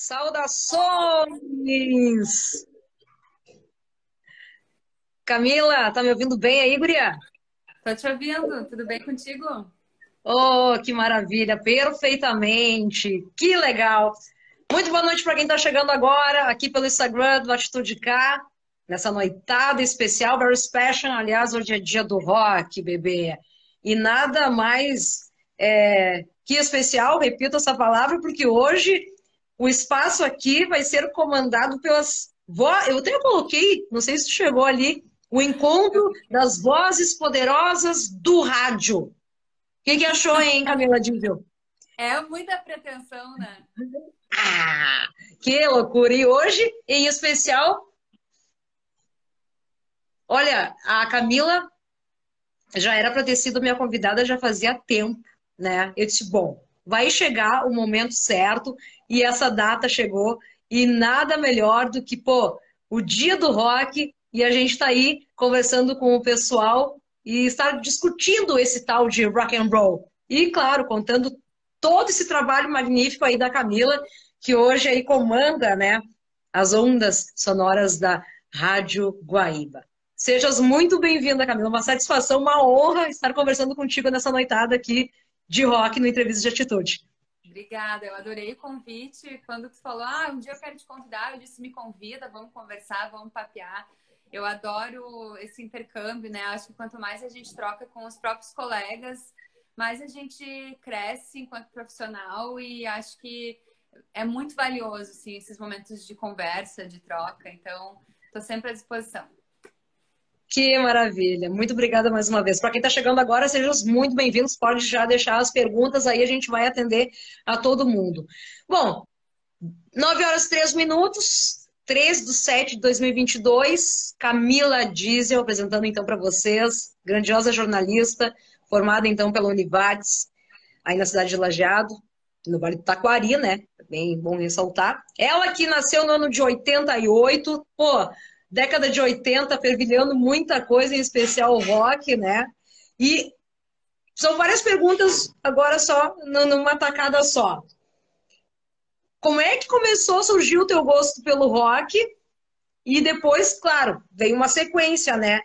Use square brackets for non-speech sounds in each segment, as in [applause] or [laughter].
Saudações! Camila, tá me ouvindo bem aí, guria? Tô te ouvindo, tudo bem contigo? Oh, que maravilha, perfeitamente, que legal. Muito boa noite para quem está chegando agora aqui pelo Instagram do Atitude K, nessa noitada especial, very special. Aliás, hoje é dia do rock, bebê. E nada mais é, que especial, repito essa palavra, porque hoje o espaço aqui vai ser comandado pelas vozes. Eu até coloquei, não sei se chegou ali, o encontro das vozes poderosas do rádio. O que, que achou, hein, Camila Dível? É muita pretensão, né? Ah, que loucura! E hoje, em especial, olha, a Camila já era para ter sido minha convidada já fazia tempo, né? Eu disse, bom, vai chegar o momento certo e essa data chegou e nada melhor do que, pô, o dia do rock e a gente está aí conversando com o pessoal e estar discutindo esse tal de rock and roll. E, claro, contando todo esse trabalho magnífico aí da Camila, que hoje aí comanda, né, as ondas sonoras da Rádio Guaíba. Sejas muito bem-vinda, Camila. Uma satisfação, uma honra estar conversando contigo nessa noitada aqui de rock no Entrevista de Atitude. Obrigada, eu adorei o convite. Quando tu falou, ah, um dia eu quero te convidar, eu disse, me convida, vamos conversar, vamos papear. Eu adoro esse intercâmbio, né? Acho que quanto mais a gente troca com os próprios colegas, mais a gente cresce enquanto profissional e acho que é muito valioso, assim, esses momentos de conversa, de troca. Então, estou sempre à disposição. Que maravilha. Muito obrigada mais uma vez. Para quem está chegando agora, sejam muito bem-vindos. Pode já deixar as perguntas aí, a gente vai atender a todo mundo. Bom, 9 horas e 3 minutos. 3 de 7 de 2022, Camila Diesel apresentando então para vocês, grandiosa jornalista, formada então pela Univates, aí na cidade de Lajeado, no Vale do Taquari, né? Bem bom ressaltar. Ela que nasceu no ano de 88, pô, década de 80, fervilhando muita coisa, em especial o rock, né? E são várias perguntas agora só, numa tacada só. Como é que começou a surgir o teu gosto pelo rock? E depois, claro, veio uma sequência, né?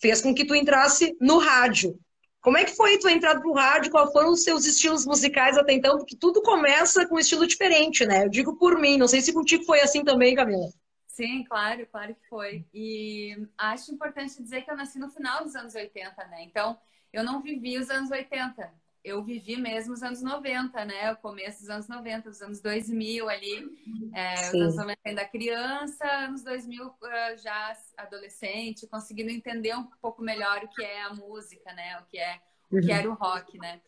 Fez com que tu entrasse no rádio. Como é que foi tua entrada pro rádio? Quais foram os seus estilos musicais até então? Porque tudo começa com um estilo diferente, né? Eu digo por mim, não sei se contigo foi assim também, Camila. Sim, claro, claro que foi. E acho importante dizer que eu nasci no final dos anos 80, né? Então, eu não vivi os anos 80 eu vivi mesmo os anos 90, né? O começo dos anos 90, os anos 2000 ali. É, os anos 90 ainda criança, anos 2000 uh, já adolescente, conseguindo entender um pouco melhor o que é a música, né? O que é o que uhum. era o rock, né?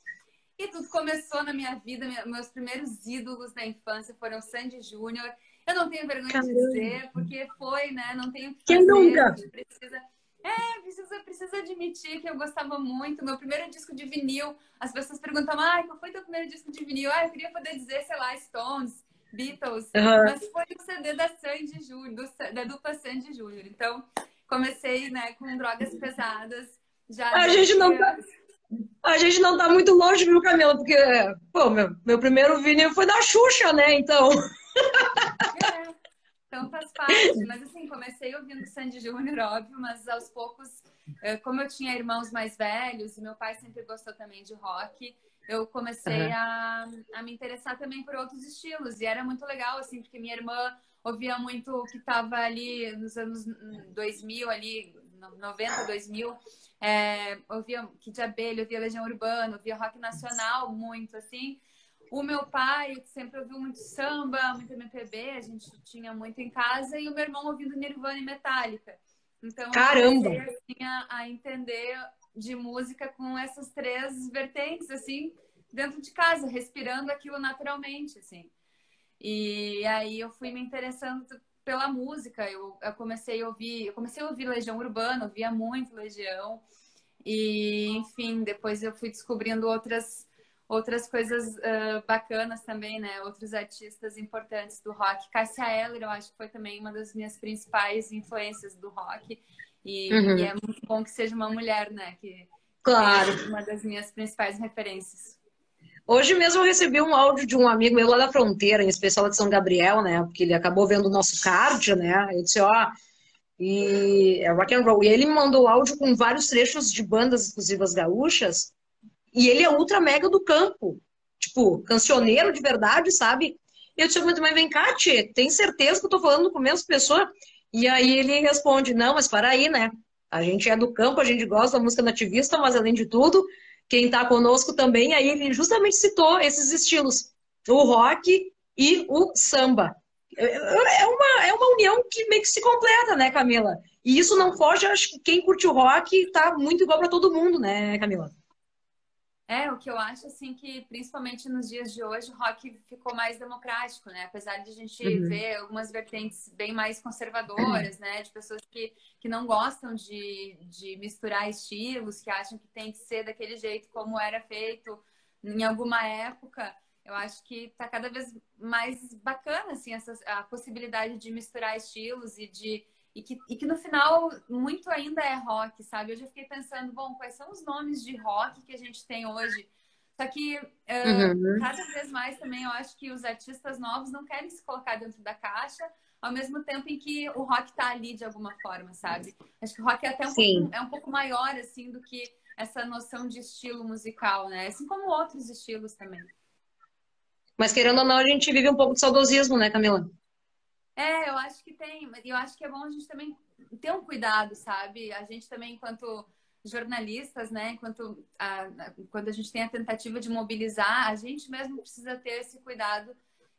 E tudo começou na minha vida, meus primeiros ídolos na infância foram Sandy Júnior. Eu não tenho vergonha Caramba. de dizer, porque foi, né? Não tenho que Quem nunca? precisa é, precisa, precisa admitir que eu gostava muito. Meu primeiro disco de vinil, as pessoas perguntam, ah, qual foi teu primeiro disco de vinil? Ah, eu queria poder dizer, sei lá, Stones, Beatles, uhum. mas foi o CD da Sandy Júnior, da dupla Sandy Júnior. Então, comecei, né, com drogas pesadas. Já a gente não tá... A gente não tá muito longe, viu, Camila? Porque, pô, meu, meu primeiro vinil foi da Xuxa, né? Então. É. Então faz parte. Mas assim, comecei ouvindo Sandy Júnior, óbvio, mas aos poucos, eh, como eu tinha irmãos mais velhos e meu pai sempre gostou também de rock, eu comecei uhum. a, a me interessar também por outros estilos. E era muito legal, assim, porque minha irmã ouvia muito o que estava ali nos anos 2000, ali, 90, 2000. É, ouvia Kid Abelha, ouvia Legião Urbana, ouvia rock nacional muito, assim. O meu pai sempre ouviu muito samba, muito MPB, a gente tinha muito em casa, e o meu irmão ouvindo Nirvana e Metallica. Então, Caramba! eu comecei assim, a, entender de música com essas três vertentes, assim, dentro de casa, respirando aquilo naturalmente, assim. E aí eu fui me interessando pela música. Eu, eu, comecei a ouvir, eu comecei a ouvir Legião Urbana, ouvia muito Legião. E, enfim, depois eu fui descobrindo outras outras coisas uh, bacanas também, né? Outros artistas importantes do rock. Cássia Eller, eu acho que foi também uma das minhas principais influências do rock. E, uhum. e é muito bom que seja uma mulher, né? Que claro. É uma das minhas principais referências. Hoje mesmo eu recebi um áudio de um amigo meu lá da fronteira, em especial de São Gabriel, né? Porque ele acabou vendo o nosso card, né? Ele disse, ó, e é rock and roll. E ele me mandou áudio com vários trechos de bandas exclusivas gaúchas. E ele é ultra mega do campo. Tipo, cancioneiro de verdade, sabe? E eu disse, mas vem cá, Tchê, tem certeza que eu tô falando com a mesma pessoa? E aí ele responde, não, mas para aí, né? A gente é do campo, a gente gosta da música nativista, mas além de tudo, quem está conosco também, aí ele justamente citou esses estilos, o rock e o samba. É uma, é uma união que meio que se completa, né, Camila? E isso não foge, acho que quem curte o rock tá muito igual para todo mundo, né, Camila? É, o que eu acho, assim, que principalmente nos dias de hoje, o rock ficou mais democrático, né? Apesar de a gente uhum. ver algumas vertentes bem mais conservadoras, né? De pessoas que, que não gostam de, de misturar estilos, que acham que tem que ser daquele jeito como era feito em alguma época. Eu acho que tá cada vez mais bacana, assim, essa, a possibilidade de misturar estilos e de e que, e que no final muito ainda é rock, sabe? Eu já fiquei pensando, bom, quais são os nomes de rock que a gente tem hoje? Só que uh, uhum. cada vez mais também eu acho que os artistas novos não querem se colocar dentro da caixa, ao mesmo tempo em que o rock tá ali de alguma forma, sabe? Acho que o rock é até um, pouco, é um pouco maior, assim, do que essa noção de estilo musical, né? Assim como outros estilos também. Mas querendo ou não, a gente vive um pouco de saudosismo, né, Camila? É, eu acho que tem, mas eu acho que é bom a gente também ter um cuidado, sabe? A gente também, enquanto jornalistas, né, enquanto a, quando a gente tem a tentativa de mobilizar, a gente mesmo precisa ter esse cuidado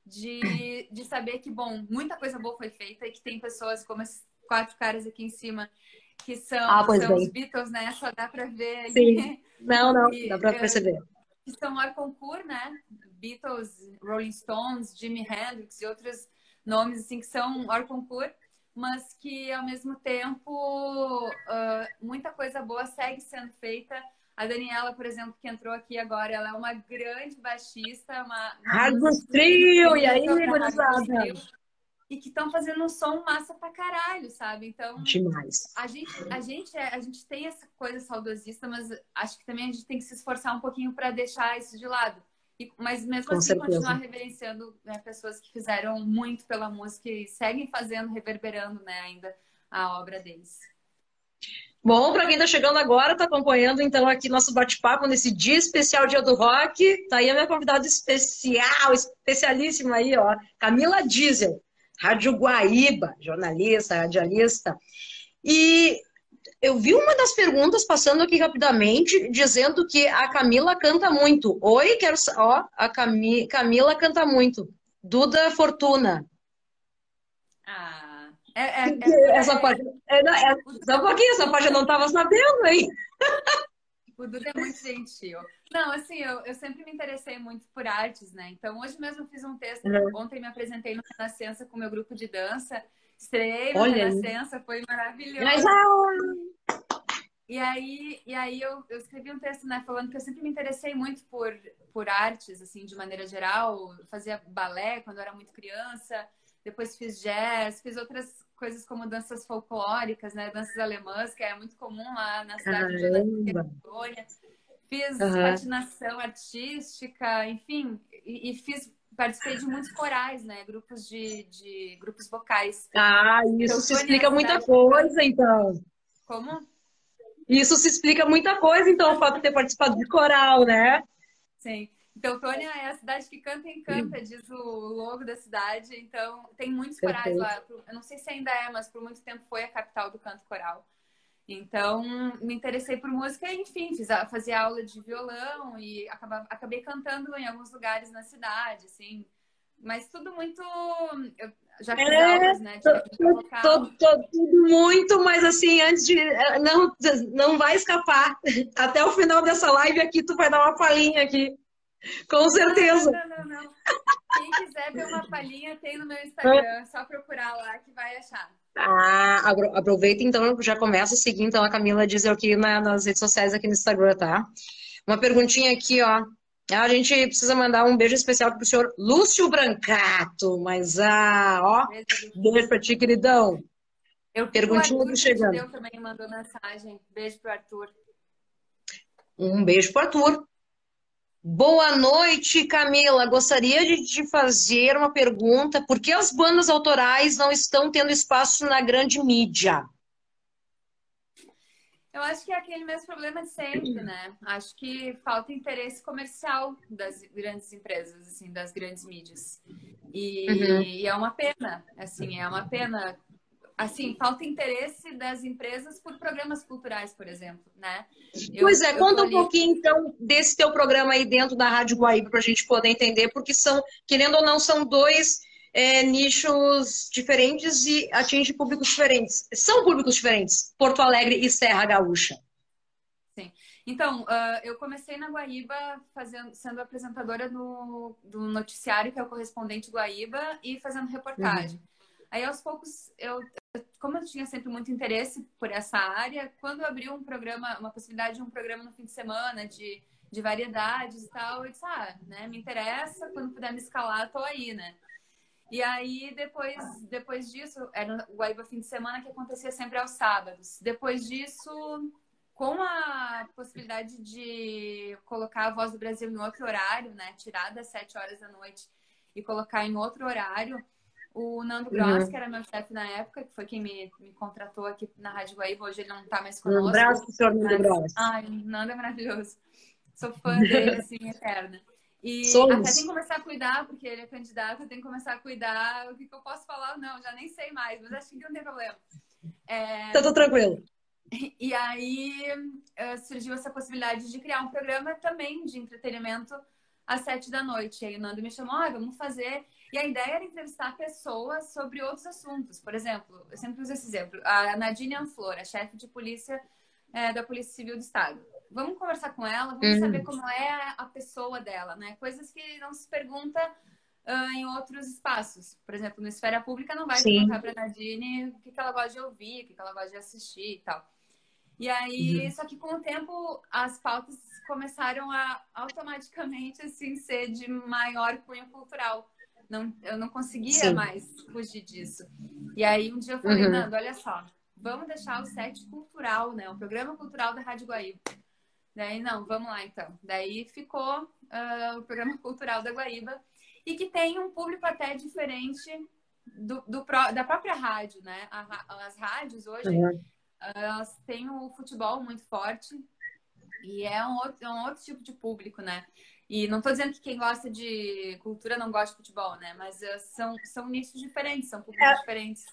de, de saber que, bom, muita coisa boa foi feita e que tem pessoas como esses quatro caras aqui em cima que são, ah, são os Beatles, né? Só dá para ver. Sim. Não, não, [laughs] e, dá para perceber. Que são ar concurso, né? Beatles, Rolling Stones, Jimi Hendrix e outros nomes assim que são hors concours, mas que ao mesmo tempo uh, muita coisa boa segue sendo feita. A Daniela, por exemplo, que entrou aqui agora, ela é uma grande baixista, uma, uma trio, e aí, gurizada? E que estão fazendo um som massa pra caralho, sabe? Então, demais. A gente, a gente, é, a gente tem essa coisa saudosista, mas acho que também a gente tem que se esforçar um pouquinho para deixar isso de lado. E, mas mesmo Com assim, certeza. continuar reverenciando né, pessoas que fizeram muito pela música e seguem fazendo, reverberando né, ainda a obra deles. Bom, para quem está chegando agora, está acompanhando então aqui nosso bate-papo nesse dia especial, Dia do Rock. Tá aí a minha convidada especial, especialíssima aí, ó, Camila Diesel, Rádio Guaíba, jornalista, radialista. E eu vi uma das perguntas passando aqui rapidamente, dizendo que a Camila canta muito. Oi, quero. Ó, a Cami... Camila canta muito. Duda Fortuna. Ah, é, é, é essa página. É, é, só um pouquinho, essa página não estava sabendo, hein? O Duda é muito gentil. Não, assim, eu, eu sempre me interessei muito por artes, né? Então, hoje mesmo eu fiz um texto. Uhum. Ontem me apresentei no Renascença com meu grupo de dança. Estreiei na Renascença, foi maravilhoso. Mas, ah... E aí, e aí eu, eu escrevi um texto, né, falando que eu sempre me interessei muito por, por artes, assim, de maneira geral. Fazia balé quando eu era muito criança, depois fiz jazz, fiz outras coisas como danças folclóricas, né, danças alemãs, que é muito comum lá na cidade Caramba. de Antônia. Fiz uhum. patinação artística, enfim, e, e fiz participei de muitos corais, né? Grupos de, de grupos vocais. Ah, isso se explica muita coisa, então. Como? Isso se explica muita coisa, então, o fato de ter participado de coral, né? Sim. Então, Tônia é a cidade que canta e encanta, diz o logo da cidade. Então, tem muitos corais lá. Eu não sei se ainda é, mas por muito tempo foi a capital do canto coral. Então, me interessei por música, enfim, fiz, fazia aula de violão e acabava, acabei cantando em alguns lugares na cidade, assim. Mas tudo muito. Eu já fiz é, aulas, né? De tudo muito, mas assim, antes de. Eh, não, não vai escapar. [laughs] Até o final dessa live aqui, tu vai dar uma palhinha aqui. Com certeza. Não, não, não, não. Quem quiser ver uma palhinha, tem no meu Instagram. É só procurar lá que vai achar. Ah, aproveita então, já começa a seguir então a Camila dizer aqui na, nas redes sociais aqui no Instagram, tá? Uma perguntinha aqui, ó. A gente precisa mandar um beijo especial pro senhor Lúcio Brancato, mas ah, ó, beijo pra ti, queridão. Eu Perguntinha do chegando. Eu também mandou mensagem. Beijo pro Arthur. Um beijo pro Arthur. Boa noite, Camila. Gostaria de te fazer uma pergunta. Por que as bandas autorais não estão tendo espaço na grande mídia? Eu acho que é aquele mesmo problema de sempre, né? Acho que falta interesse comercial das grandes empresas, assim, das grandes mídias. E, uhum. e é uma pena, assim, é uma pena assim, falta interesse das empresas por programas culturais, por exemplo, né? Eu, pois é, conta ali... um pouquinho então desse teu programa aí dentro da Rádio Guaíba para a gente poder entender, porque são, querendo ou não, são dois é, nichos diferentes e atingem públicos diferentes. São públicos diferentes, Porto Alegre e Serra Gaúcha. Sim. Então, uh, eu comecei na Guaíba fazendo, sendo apresentadora do, do noticiário, que é o correspondente Guaíba, e fazendo reportagem. Uhum. Aí, aos poucos, eu, como eu tinha sempre muito interesse por essa área, quando abriu um programa, uma possibilidade de um programa no fim de semana, de, de variedades e tal, eu disse, ah, né, me interessa, quando puder me escalar, tô aí, né? E aí, depois, depois disso, era o Guaíba fim de semana que acontecia sempre aos sábados. Depois disso, com a possibilidade de colocar a Voz do Brasil em outro horário, né? Tirar das sete horas da noite e colocar em outro horário, o Nando Gross, uhum. que era meu chefe na época, que foi quem me, me contratou aqui na Rádio Guaíba, hoje ele não está mais conosco. Um abraço pro senhor Nando Gross. Ai, o Nando é maravilhoso. Sou fã dele, [laughs] assim, eterna. E Somos. até tem que começar a cuidar, porque ele é candidato, tem que começar a cuidar. O que, que eu posso falar? Não, já nem sei mais, mas acho que não tem problema. É... Tá tudo tranquilo. [laughs] E aí uh, surgiu essa possibilidade de criar um programa também de entretenimento às sete da noite. E aí o Nando me chamou, ah, vamos fazer. E a ideia era entrevistar pessoas sobre outros assuntos. Por exemplo, eu sempre uso esse exemplo. A Nadine Anflor, a chefe de polícia é, da Polícia Civil do Estado vamos conversar com ela, vamos uhum. saber como é a pessoa dela, né? Coisas que não se pergunta uh, em outros espaços. Por exemplo, no Esfera Pública não vai Sim. perguntar para Nadine o que, que ela gosta de ouvir, o que, que ela gosta de assistir e tal. E aí, uhum. só que com o tempo, as pautas começaram a automaticamente, assim, ser de maior cunho cultural. Não, eu não conseguia Sim. mais fugir disso. E aí, um dia eu falei, uhum. Nando, olha só, vamos deixar o set cultural, né? O programa cultural da Rádio Guaíba. Daí, não, vamos lá então. Daí ficou uh, o programa [laughs] cultural da Guaíba e que tem um público até diferente do, do da própria rádio, né? as rádios hoje, uhum. elas têm o futebol muito forte e é um outro, é um outro tipo de público, né? E não estou dizendo que quem gosta de cultura não gosta de futebol, né? Mas uh, são, são nichos diferentes, são públicos é, diferentes.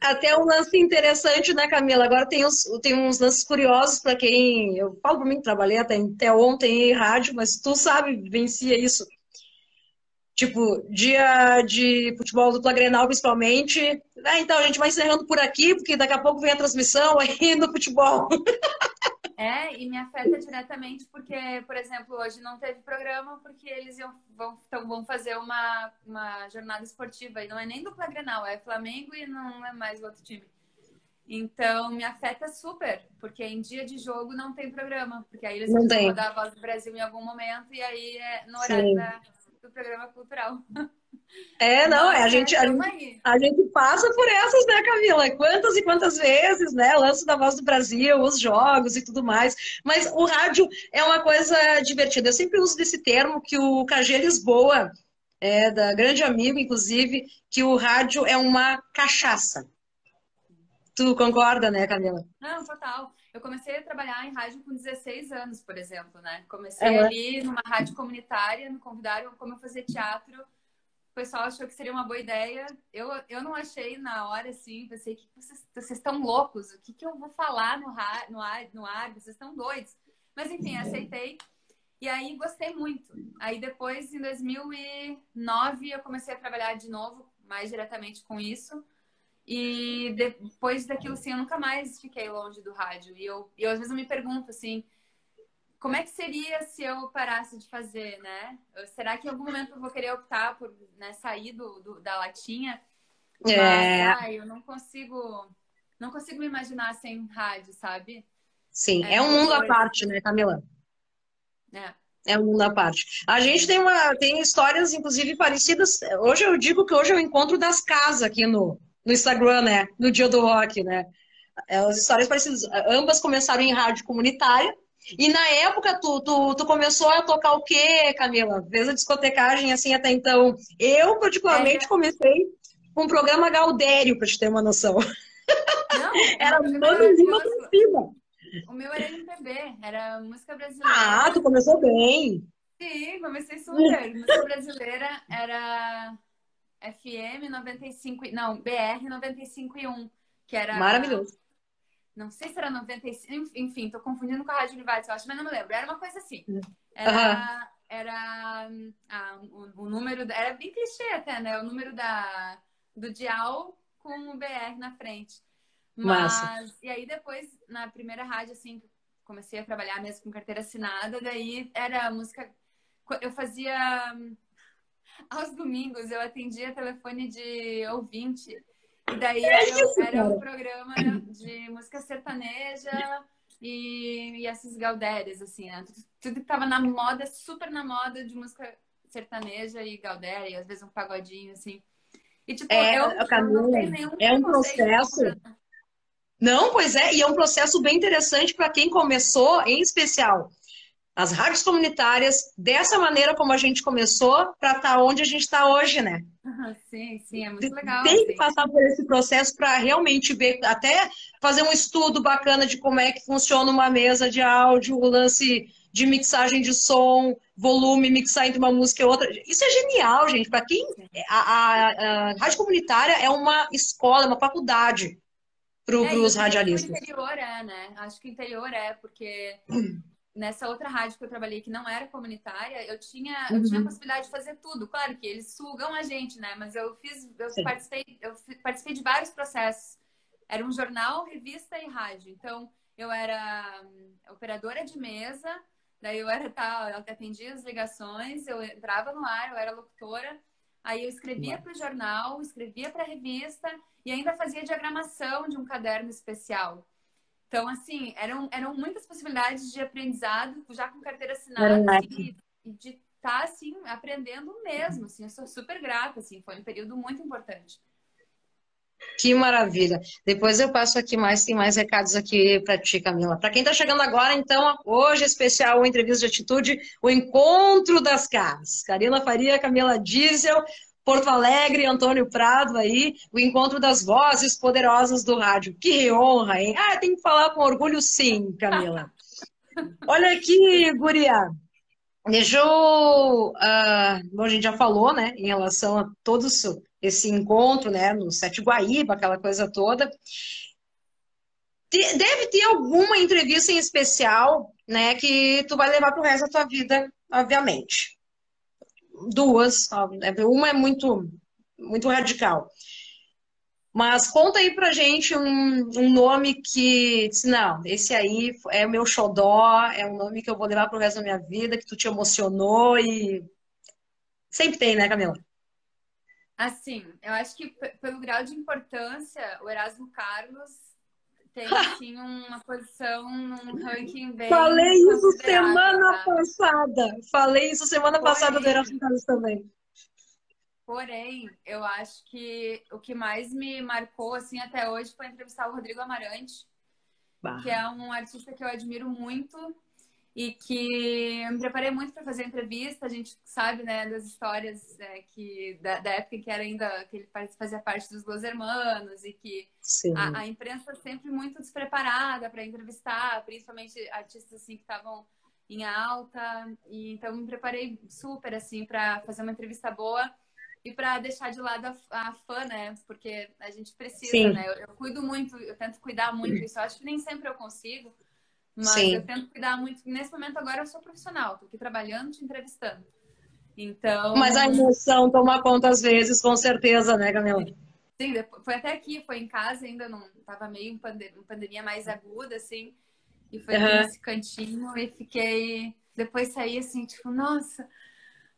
Até um lance interessante, né, Camila? Agora tem, uns, tem uns lances curiosos para quem. Eu falo para mim que trabalhei até, até ontem em rádio, mas tu sabe, vencia isso. Tipo, dia de futebol dupla Grenal, principalmente. Ah, então, a gente vai encerrando por aqui, porque daqui a pouco vem a transmissão [laughs] aí no futebol. [laughs] É, e me afeta diretamente porque, por exemplo, hoje não teve programa porque eles iam, vão, então, vão fazer uma, uma jornada esportiva e não é nem dupla Grenal, é Flamengo e não é mais o outro time. Então, me afeta super, porque em dia de jogo não tem programa, porque aí eles não vão rodar a voz do Brasil em algum momento e aí é no horário da, do programa cultural. [laughs] É, não, é, a, gente, a, gente, a gente passa por essas, né, Camila? Quantas e quantas vezes, né? Lance da Voz do Brasil, os jogos e tudo mais. Mas o rádio é uma coisa divertida. Eu sempre uso desse termo que o KG Lisboa, é, da grande amigo, inclusive, que o rádio é uma cachaça. Tu concorda, né, Camila? Não, total. Eu comecei a trabalhar em rádio com 16 anos, por exemplo, né? Comecei uhum. ali numa rádio comunitária, me convidaram como eu fazer teatro o pessoal achou que seria uma boa ideia. Eu, eu não achei na hora, assim, pensei que vocês, vocês estão loucos, o que, que eu vou falar no, ar, no, ar, no ar? Vocês estão doidos. Mas enfim, aceitei. E aí gostei muito. Aí depois, em 2009, eu comecei a trabalhar de novo, mais diretamente com isso. E depois daquilo, assim, eu nunca mais fiquei longe do rádio. E eu, eu às vezes eu me pergunto, assim, como é que seria se eu parasse de fazer, né? Será que em algum momento eu vou querer optar por né, sair do, do, da latinha? É... Mas, ai, eu não consigo, não consigo me imaginar sem rádio, sabe? Sim, é, é um mundo à parte, né, Camila? É. É um mundo à parte. A gente tem, uma, tem histórias, inclusive, parecidas. Hoje eu digo que hoje é o encontro das casas aqui no, no Instagram, né? No dia do rock, né? É, as histórias parecidas. Ambas começaram em rádio comunitária, E na época, tu, tu, tu começou a tocar o quê, Camila? Fez a discotecagem assim até então. Eu, particularmente, é. comecei com o programa Gaudério, para te ter uma noção. Não, [laughs] era todo mundo pra cima. O meu era MPB, era música brasileira. Ah, tu começou bem. Sim, comecei super. música brasileira era FM 95, não, BR 95 e 1, que era Maravilhoso. Não sei se era 95, enfim, tô confundindo com a Rádio Univates, eu acho, mas não me lembro. Era uma coisa assim. Era, uhum. era ah, o, o, número, era bem clichê até, né? O número da, do dial com o BR na frente. Mas, Massa. e aí depois, na primeira rádio, assim, comecei a trabalhar mesmo com carteira assinada, daí era música. Eu fazia. Aos domingos eu atendia telefone de ouvinte e daí é isso, era um programa de música sertaneja e, e esses Galdérias, assim, né? Tudo, tudo que tava na moda, super na moda de música sertaneja e Galdéria, e às vezes um pagodinho, assim. E, tipo, é, eu, eu é um processo. Não, pois é, e é um processo bem interessante para quem começou, em especial as rádios comunitárias, dessa maneira como a gente começou, para estar tá onde a gente está hoje, né? sim, sim, é muito legal. Tem que passar por esse processo para realmente ver, até fazer um estudo bacana de como é que funciona uma mesa de áudio, o lance de mixagem de som, volume, mixar entre uma música e outra. Isso é genial, gente. Para quem. A, a, a, rádio comunitária é uma escola, uma faculdade para é, os radialistas. O interior é, né? Acho que o interior é, porque [clears throat] nessa outra rádio que eu trabalhei que não era comunitária, eu tinha, uhum. eu tinha a uhum. possibilidade de fazer tudo. Claro que eles sugam a gente, né? Mas eu fiz, eu participei, eu participei de vários processos. Era um jornal, revista e rádio. Então, eu era hum, operadora de mesa, daí eu era tal, eu atendia as ligações, eu entrava no ar, eu era locutora. Aí eu escrevia para o jornal, escrevia para a revista e ainda fazia diagramação de um caderno especial. Então, assim, eram, eram muitas possibilidades de aprendizado, já com carteira assinada, assim, e, de estar, tá, assim, aprendendo mesmo, assim, eu sou super grata, assim, foi um período muito importante. Que maravilha. Depois eu passo aqui mais, tem mais recados aqui para ti, Camila. Para quem está chegando agora, então, hoje é especial o Entrevista de Atitude, o Encontro das Caras. Karina Faria, Camila Diesel, Porto Alegre, Antônio Prado aí, o encontro das vozes poderosas do rádio. Que honra, hein? Ah, tem que falar com orgulho sim, Camila. [laughs] Olha aqui, Guria. Deixa eu... Uh, bom, a gente já falou, né, em relação a todo esse encontro, né, no Sete Guaíba, aquela coisa toda. Deve ter alguma entrevista em especial, né, que tu vai levar para o resto da tua vida, obviamente duas, uma é muito, muito radical. Mas conta aí pra gente um, um nome que, não, esse aí é meu xodó, é um nome que eu vou levar pro resto da minha vida, que tu te emocionou e sempre tem, né, Camila? Assim, eu acho que pelo grau de importância, o Erasmo Carlos tem [laughs] assim uma posição num ranking bem. Falei isso semana tá? passada. Falei isso semana Porém, passada do Erasmo Carlos também. Porém, eu acho que o que mais me marcou assim até hoje foi entrevistar o Rodrigo Amarante, bah. que é um artista que eu admiro muito e que eu me preparei muito para fazer a entrevista. A gente sabe, né, das histórias é, que da, da, época em que era ainda que ele fazia parte dos Los Hermanos e que a, a, imprensa sempre muito despreparada para entrevistar, principalmente artistas assim que estavam em alta. E então me preparei super assim para fazer uma entrevista boa e para deixar de lado a, a, fã, né? Porque a gente precisa, Sim. né? Eu, eu, cuido muito, eu tento cuidar muito [clears throat] isso. Eu acho que nem sempre eu consigo. Mas Sim. eu tento cuidar muito. Nesse momento agora eu sou profissional, tô aqui trabalhando, te entrevistando. Então. Mas a emoção toma conta às vezes, com certeza, né, Camila? Sim, foi até aqui, foi em casa, ainda não tava meio em pandemia, pandemia mais aguda, assim. E foi uhum. nesse cantinho e fiquei. Depois saí assim, tipo, nossa!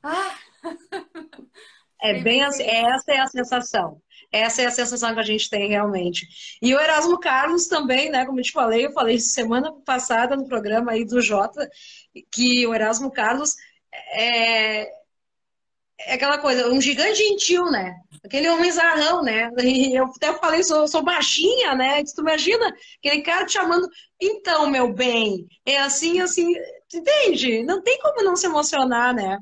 Ah! [laughs] É bem assim, essa é a sensação. Essa é a sensação que a gente tem realmente. E o Erasmo Carlos também, né? Como eu te falei, eu falei semana passada no programa aí do Jota, que o Erasmo Carlos é, é aquela coisa, um gigante gentil, né? Aquele homem zarrão, né? E eu até falei, sou, sou baixinha, né? Tu imagina aquele cara te chamando, então, meu bem, é assim, assim, entende? Não tem como não se emocionar, né?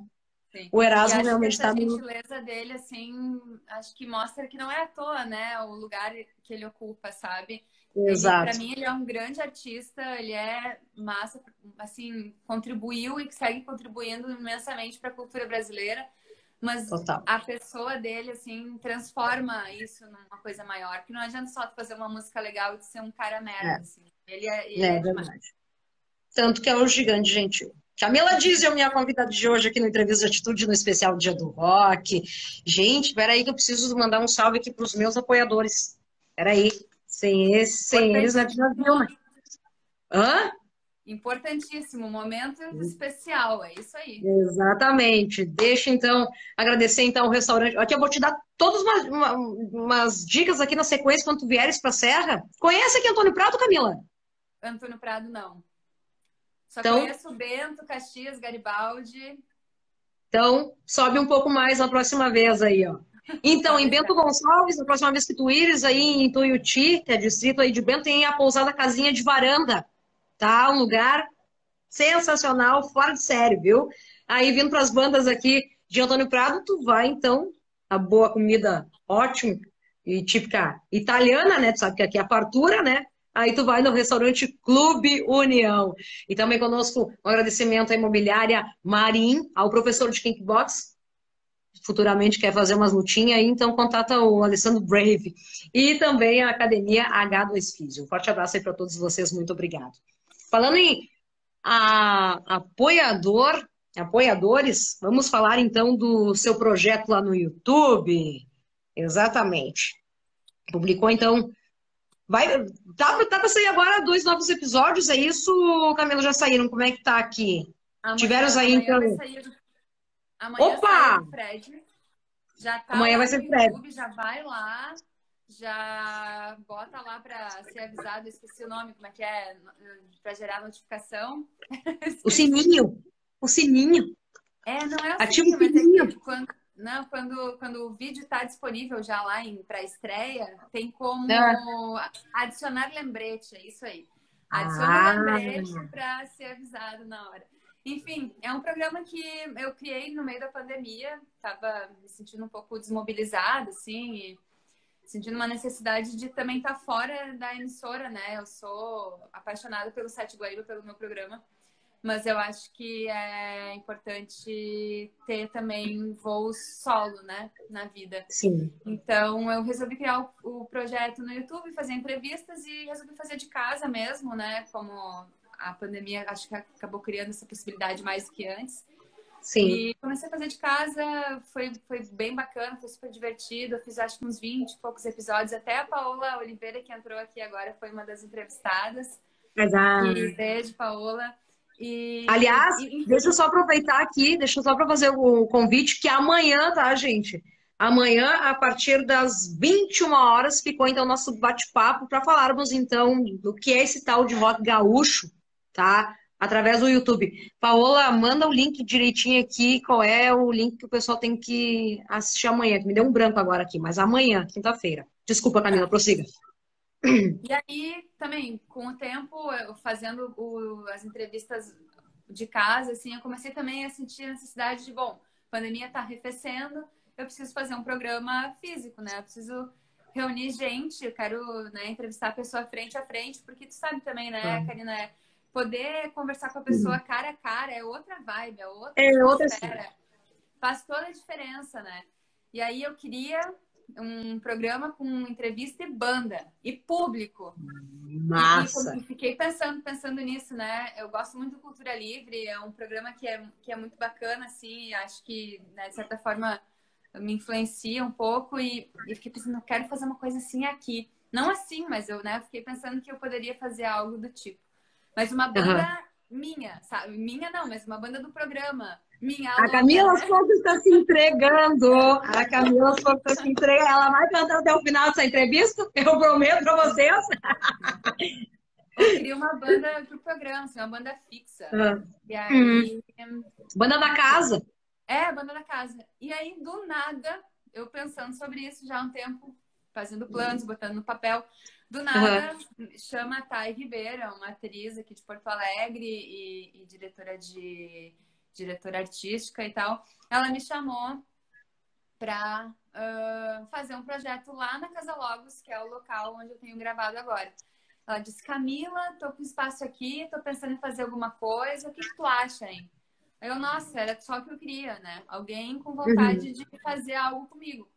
Sim. O Erasmo realmente está. A gentileza dele, assim, acho que mostra que não é à toa, né? O lugar que ele ocupa, sabe? Exato. Para mim, ele é um grande artista, ele é massa, assim, contribuiu e segue contribuindo imensamente para a cultura brasileira. Mas Total. a pessoa dele, assim, transforma isso numa coisa maior. Porque não adianta só fazer uma música legal e ser um cara merda, é. assim. Ele é, ele é, é verdade. Tanto que é o gigante gentil. Camila Diesel, minha convidada de hoje aqui no Entrevista de Atitude, no especial Dia do Rock. Gente, peraí que eu preciso mandar um salve aqui para os meus apoiadores. Peraí. Sem, esse, sem eles, não né? Hã? Importantíssimo, momento especial, é isso aí. Exatamente. Deixa então agradecer então o restaurante. Aqui eu vou te dar todas umas, uma, umas dicas aqui na sequência quando tu vieres para a Serra. Conhece aqui Antônio Prado, Camila? Antônio Prado não. Só então, conheço Bento, Caxias, Garibaldi. Então, sobe um pouco mais na próxima vez aí, ó. Então, em Bento Gonçalves, na próxima vez que tu ires aí em Tuiuti, que é distrito aí de Bento, tem a pousada Casinha de Varanda, tá? Um lugar sensacional, fora de sério, viu? Aí vindo para as bandas aqui de Antônio Prado, tu vai então, a boa comida ótimo e típica italiana, né? Tu sabe que aqui é a fartura, né? Aí tu vai no restaurante Clube União. E também conosco um agradecimento à imobiliária Marim, ao professor de Kickbox, futuramente quer fazer umas lutinhas então contata o Alessandro Brave. E também a Academia H2 Físio. Um forte abraço aí para todos vocês, muito obrigado. Falando em a, apoiador, apoiadores, vamos falar então do seu projeto lá no YouTube. Exatamente. Publicou então. Vai, tá, tá para sair agora dois novos episódios, é isso, Camila? Já saíram? Como é que tá aqui? Amanhã, Tiveram aí então. Amanhã Opa! o Fred. Já tá Amanhã vai ser Fred. YouTube, já vai lá, já bota lá para ser avisado, esqueci o nome, como é que é, para gerar notificação. [laughs] O sininho. O sininho. É, não é o Ativa sininho, o sininho. é quando, não, quando, quando o vídeo está disponível já lá para estreia, tem como Ah. adicionar lembrete, é isso aí. Adiciona Ah. lembrete para ser avisado na hora. Enfim, é um programa que eu criei no meio da pandemia, estava me sentindo um pouco desmobilizada, assim, e sentindo uma necessidade de também estar fora da emissora, né? Eu sou apaixonada pelo Sete Guaíba, pelo meu programa, mas eu acho que é importante ter também voos solo, né, na vida. Sim. Então, eu resolvi criar o, o projeto no YouTube, fazer entrevistas e resolvi fazer de casa mesmo, né, como a pandemia acho que acabou criando essa possibilidade mais que antes. Sim. E comecei a fazer de casa, foi, foi bem bacana, foi super divertido. Eu fiz acho que uns 20 e poucos episódios. Até a Paola Oliveira, que entrou aqui agora, foi uma das entrevistadas. Verdade. E beijo, Paola. E, Aliás, e, deixa eu só aproveitar aqui, deixa eu só para fazer o convite, que amanhã, tá, gente? Amanhã, a partir das 21 horas, ficou então nosso bate-papo para falarmos então do que é esse tal de rock gaúcho, tá? Através do YouTube. Paola, manda o link direitinho aqui, qual é o link que o pessoal tem que assistir amanhã, que me deu um branco agora aqui, mas amanhã, quinta-feira. Desculpa, Camila, prossiga. E aí, também, com o tempo, eu fazendo o, as entrevistas de casa, assim, eu comecei também a sentir a necessidade de, bom, a pandemia tá arrefecendo, eu preciso fazer um programa físico, né? Eu preciso reunir gente, eu quero né, entrevistar a pessoa frente a frente, porque tu sabe também, né, Uhum. Karina, é poder conversar com a pessoa cara a cara é outra vibe, é outra É outra. Faz toda a diferença, né? E aí eu queria um programa com entrevista e banda e público. Massa. E, fiquei pensando, pensando nisso, né? Eu gosto muito do Cultura Livre, é um programa que é, que é muito bacana, assim, acho que, né, de certa forma, me influencia um pouco e, e fiquei pensando, eu quero fazer uma coisa assim aqui. Não assim, mas eu, né, fiquei pensando que eu poderia fazer algo do tipo. Mas uma banda minha, sabe? Minha não, mas uma banda do programa. Minha A Camila? Souza está se entregando. A Camila Souza está se entregando. Ela vai cantar até o final dessa entrevista, eu prometo para vocês. [laughs] Eu queria uma banda pro programa, assim, uma banda fixa. Ah, E aí, Banda da casa. É, banda da casa. E aí, do nada, eu pensando sobre isso já há um tempo, fazendo planos, botando no papel. Do nada, uhum. chama a Thay Ribeira, uma atriz aqui de Porto Alegre e, e diretora de diretora artística e tal. Ela me chamou para uh, fazer um projeto lá na Casa Logos, que é o local onde eu tenho gravado agora. Ela disse, Camila, tô com espaço aqui, tô pensando em fazer alguma coisa, o que, que tu acha, hein? Eu, nossa, era só o que eu queria, né? Alguém com vontade uhum. de fazer algo comigo.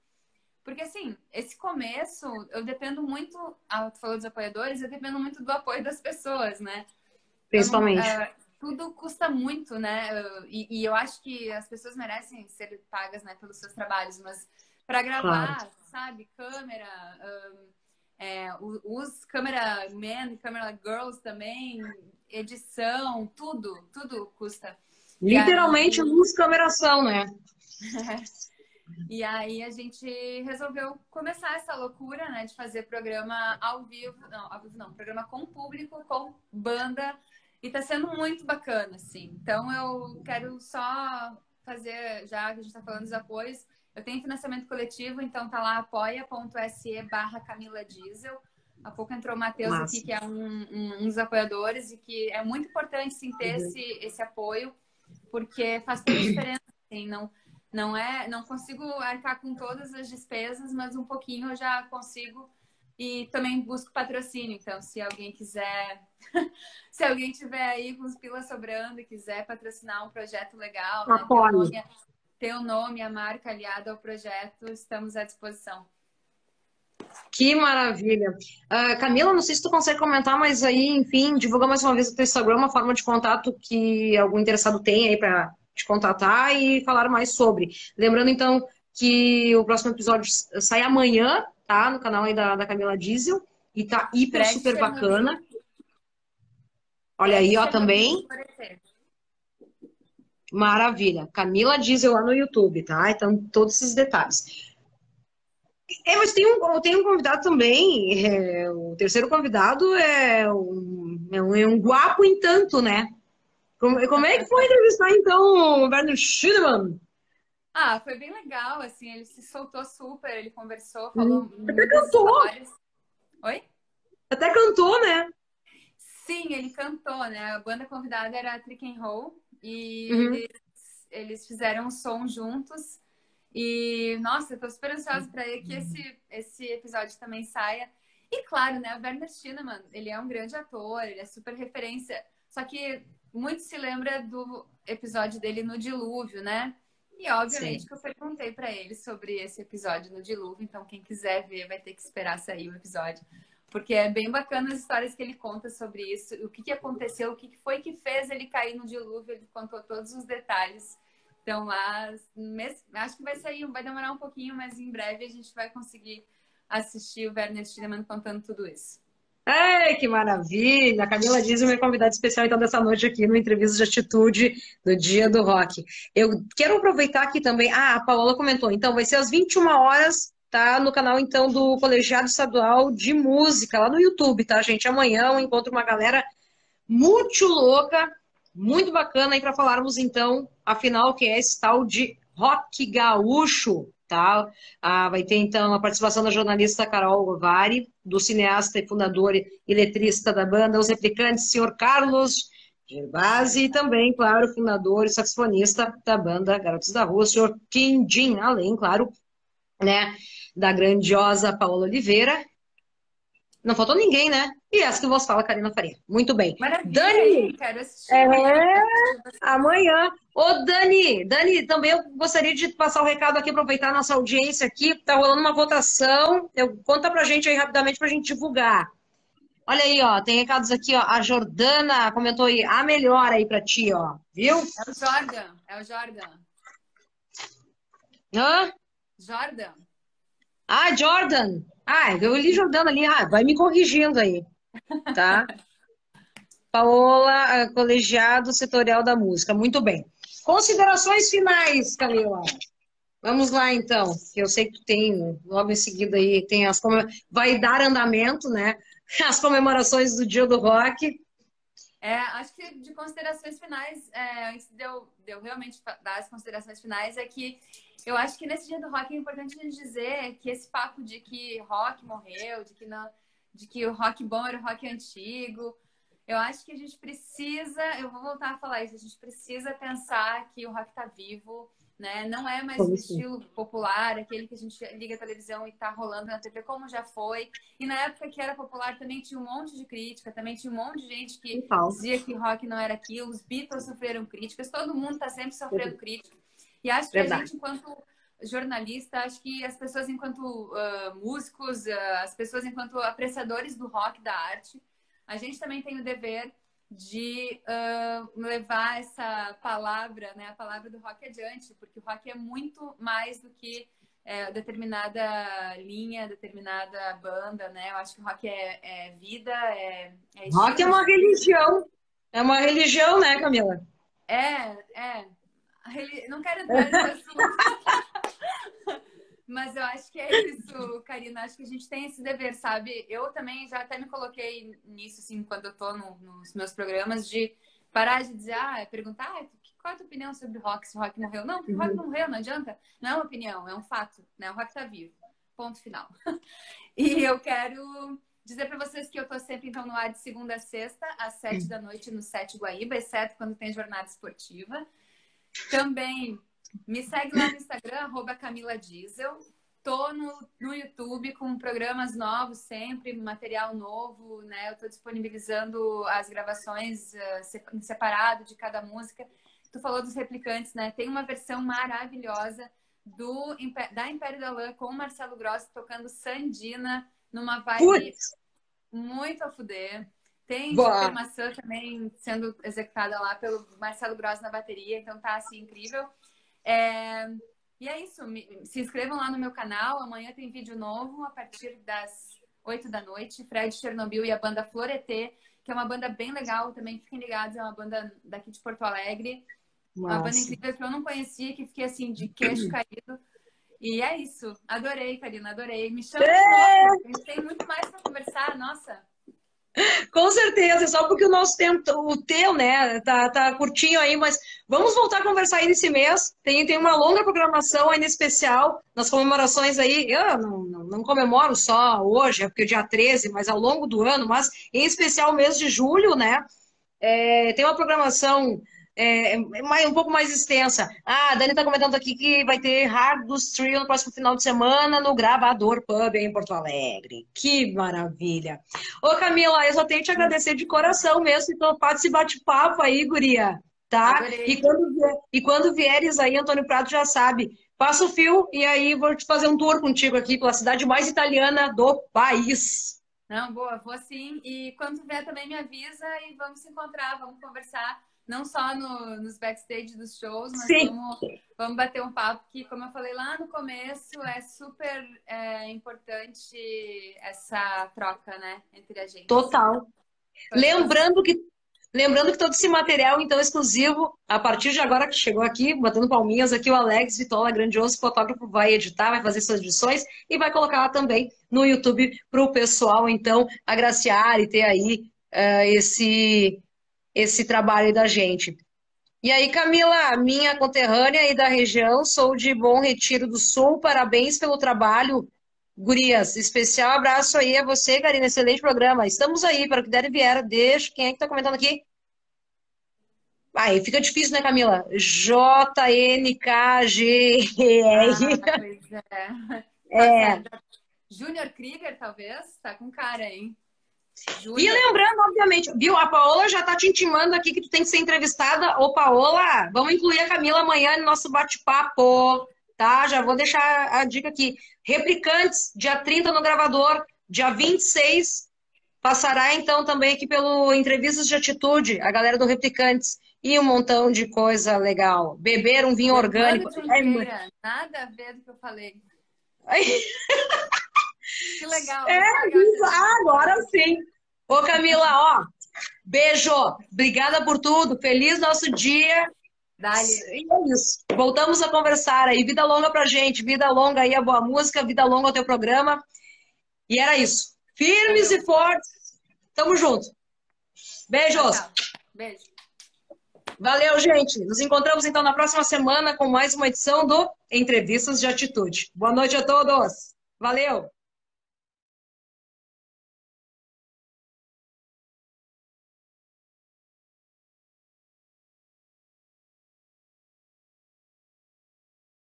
Porque, assim, esse começo, eu dependo muito, ah, tu falou dos apoiadores, eu dependo muito do apoio das pessoas, né? Principalmente. Então, uh, tudo custa muito, né? E, e, eu acho que as pessoas merecem ser pagas né, pelos seus trabalhos, mas para gravar, claro. sabe, câmera, um, é, os câmera men, câmera girls também, edição, tudo, tudo custa. Literalmente aí, luz, câmeração, né? [laughs] e aí a gente resolveu começar essa loucura, né, de fazer programa ao vivo, não, ao vivo não, programa com público, com banda, e tá sendo muito bacana, assim. Então eu quero só fazer, já que a gente tá falando dos apoios, eu tenho financiamento coletivo, então tá lá apoia.se barra Camila Diesel. Há pouco entrou o Matheus aqui, que é um, um, um, dos apoiadores, e que é muito importante sim ter uhum. esse, esse apoio, porque faz toda a diferença, assim, não, não é, não consigo arcar com todas as despesas, mas um pouquinho eu já consigo e também busco patrocínio, então se alguém quiser, [laughs] se alguém tiver aí com os pilas sobrando e quiser patrocinar um projeto legal, né, ter, o nome, ter o nome, a marca aliada ao projeto, estamos à disposição. Que maravilha. Uh, Camila, não sei se tu consegue comentar, mas aí, enfim, divulga mais uma vez o teu Instagram, uma forma de contato que algum interessado tem aí para te contatar e falar mais sobre. Lembrando, então, que o próximo episódio sai amanhã, tá? No canal aí da, da Camila Diesel. E tá hiper, super bacana. Olha aí, ó, também. Maravilha. Camila Diesel lá no YouTube, tá? Então, todos esses detalhes. É, mas tem um, tem um convidado também. É, o terceiro convidado é um, é um, é um guapo em tanto, né? Como, como é que foi entrevistar, então, o Werner Schumann? Ah, foi bem legal, assim, ele se soltou super, ele conversou, falou. Hum, até cantou! Histórias. Oi? Até cantou, né? Sim, ele cantou, né? A banda convidada era a Trick and Roll e uhum. eles, eles, fizeram um som juntos. E, nossa, eu tô super ansiosa para que esse, esse episódio também saia. E claro, né, o Werner Schinemann, ele é um grande ator, ele é super referência. Só que muito se lembra do episódio dele no Dilúvio, né? E obviamente Sim. que eu perguntei para ele sobre esse episódio no dilúvio, então quem quiser ver vai ter que esperar sair o episódio, porque é bem bacana as histórias que ele conta sobre isso, o que, que aconteceu, o que foi que fez ele cair no dilúvio, ele contou todos os detalhes. Então lá, acho que vai sair, vai demorar um pouquinho, mas em breve a gente vai conseguir assistir o Werner Stilleman contando tudo isso. Ei, que maravilha! A Camila diz uma convidada especial então dessa noite aqui no Entrevista de Atitude do Dia do Rock. Eu quero aproveitar aqui também. Ah, a Paola comentou. Então, vai ser às 21 horas, tá? No canal então do Colegiado Estadual de Música, lá no YouTube, tá, gente? Amanhã eu encontro uma galera muito louca, muito bacana aí para falarmos então, afinal, que é esse tal de rock gaúcho, tá? Ah, vai ter então a participação da jornalista Carol Vari, do cineasta e fundador e letrista da banda Os Replicantes, senhor Carlos Gervasi, e também, claro, fundador e saxofonista da banda Garotos da Rua, senhor Kim Jin, além, claro, né, da grandiosa Paola Oliveira. Não faltou ninguém, né? E essa que vos fala, Karina Faria. Muito bem. Maravilha, Dani, quero assistir. É, amanhã. Ô, Dani, Dani, também eu gostaria de passar o recado aqui, aproveitar a nossa audiência aqui. Tá rolando uma votação. Eu, conta pra gente aí rapidamente pra gente divulgar. Olha aí, ó, tem recados aqui, ó. A Jordana comentou aí, a melhor aí pra ti, ó. Viu? É o Jordan, é o Jordan. Hã? Jordan. Ah, Jordan. Ah, eu li Jordana ali. Ah, vai me corrigindo aí, tá? Paola, colegiado setorial da música. Muito bem. Considerações finais, Camila. Vamos lá, então. Eu sei que tem, logo em seguida aí, tem as vai dar andamento, né? [laughs] As comemorações do Dia do Rock. É, acho que de considerações finais, é, antes de eu, de eu realmente dar as considerações finais, é que eu acho que nesse dia do rock é importante a gente dizer que esse papo de que rock morreu, de que, não, de que o rock bom era o rock antigo, eu acho que a gente precisa, eu vou voltar a falar isso, a gente precisa pensar que o rock está vivo, né? Não é mais o estilo popular, aquele que a gente liga a televisão e tá rolando na TV, como já foi. E na época que era popular também tinha um monte de crítica, também tinha um monte de gente que dizia que rock não era aquilo, os Beatles sofreram críticas, todo mundo tá sempre sofrendo crítica. E acho que Verdade. a gente, enquanto jornalista, acho que as pessoas enquanto uh, músicos, uh, as pessoas enquanto apreciadores do rock, da arte, a gente também tem o dever de uh, levar essa palavra, né, a palavra do rock adiante, porque o rock é muito mais do que é, determinada linha, determinada banda, né? Eu acho que o rock é, é vida, é, é Rock é uma religião. É uma religião, né, Camila? É, é. Não quero entrar nesse assunto. [laughs] Mas eu acho que é isso, Karina. Acho que a gente tem esse dever, sabe? Eu também já até me coloquei nisso, assim, quando eu tô no, nos meus programas, de parar de dizer, ah, perguntar, ah, qual é a tua opinião sobre o rock, se o rock morreu? Não, o rock não morreu, não adianta. Não é uma opinião, é um fato, né? O rock tá vivo. Ponto final. [laughs] e eu quero dizer para vocês que eu tô sempre, então, no ar de segunda a sexta, às sete da noite, no Sete Guaíba, exceto quando tem jornada esportiva. Também me segue lá no Instagram, arroba Camila Diesel. Tô no, no YouTube com programas novos sempre, material novo, né? Eu tô disponibilizando as gravações uh, separado de cada música. Tu falou dos replicantes, né? Tem uma versão maravilhosa do, da Império da Lã com o Marcelo Grossi tocando Sandina numa vibe Putz. muito a fuder. Tem Super Maçã também sendo executada lá pelo Marcelo Grossi na bateria, então tá assim incrível. É... E é isso. Se inscrevam lá no meu canal. Amanhã tem vídeo novo a partir das 8 da noite. Fred Chernobyl e a banda Floreté, que é uma banda bem legal também. Fiquem ligados, é uma banda daqui de Porto Alegre. Nossa. Uma banda incrível que eu não conhecia, que fiquei assim, de queixo [clears throat] caído. E é isso. Adorei, Karina, adorei. Me chama de novo. A gente tem muito mais para conversar. Nossa. Com certeza, só porque o nosso tempo, o teu, né, tá, tá curtinho aí, mas vamos voltar a conversar aí nesse mês. Tem, tem uma longa programação ainda especial nas comemorações aí. Eu não, não, não comemoro só hoje, é porque é dia 13, mas ao longo do ano, mas em especial o mês de julho, né? É, tem uma programação é, é um pouco mais extensa. Ah, a Dani está comentando aqui que vai ter Hard dos Trio no próximo final de semana no Gravador Pub em Porto Alegre. Que maravilha! Ô Camila, eu só tenho que te agradecer de coração mesmo que topado esse bate-papo aí, guria. Tá? E quando, e quando vieres aí, Antônio Prato já sabe. Passa o fio e aí vou te fazer um tour contigo aqui pela cidade mais italiana do país. Não, boa, vou sim. E quando vier também me avisa e vamos se encontrar, vamos conversar não só no, nos backstage dos shows, mas vamos, vamos, bater um papo que, como eu falei lá no começo, é super é, importante essa troca, né, entre a gente. Total. Lembrando que Lembrando que todo esse material, então, exclusivo, a partir de agora que chegou aqui, batendo palminhas aqui, o Alex Vitola, grandioso fotógrafo, vai editar, vai fazer suas edições e vai colocar também no YouTube para o pessoal, então, agraciar e ter aí uh, esse, esse trabalho da gente. E aí, Camila, minha conterrânea e da região, sou de Bom Retiro do Sul, parabéns pelo trabalho. Gurias, especial abraço aí a você, Karina, excelente programa. Estamos aí, para o que der e vier, deixa. Quem é que está comentando aqui? Aí fica difícil, né, Camila? J-N-K-G-R. Ah, pois é. [laughs] é. Júnior Krieger, talvez? Tá com cara, hein? E lembrando, obviamente, viu? A Paola já tá te intimando aqui que tu tem que ser entrevistada. Ô, Paola, vamos incluir a Camila amanhã no nosso bate-papo, tá? Já vou deixar a dica aqui. Replicantes, dia 30 no gravador, dia 26 passará então também aqui pelo Entrevistas de Atitude, a galera do Replicantes. E um montão de coisa legal. Beber um vinho orgânico. É, nada a ver do que eu falei. [laughs] Que legal. É, ah, agora sim. Ô, Camila, ó, beijo. Obrigada por tudo. Feliz nosso dia. Dale. E é isso. Voltamos a conversar aí. Vida longa pra gente. Vida longa aí a boa música. Vida longa ao teu programa. E era isso. Firmes e fortes. Tamo junto. Beijos. Tchau. Beijo. Valeu, gente. Nos encontramos então na próxima semana com mais uma edição do Entrevistas de Atitude. Boa noite a todos. Valeu!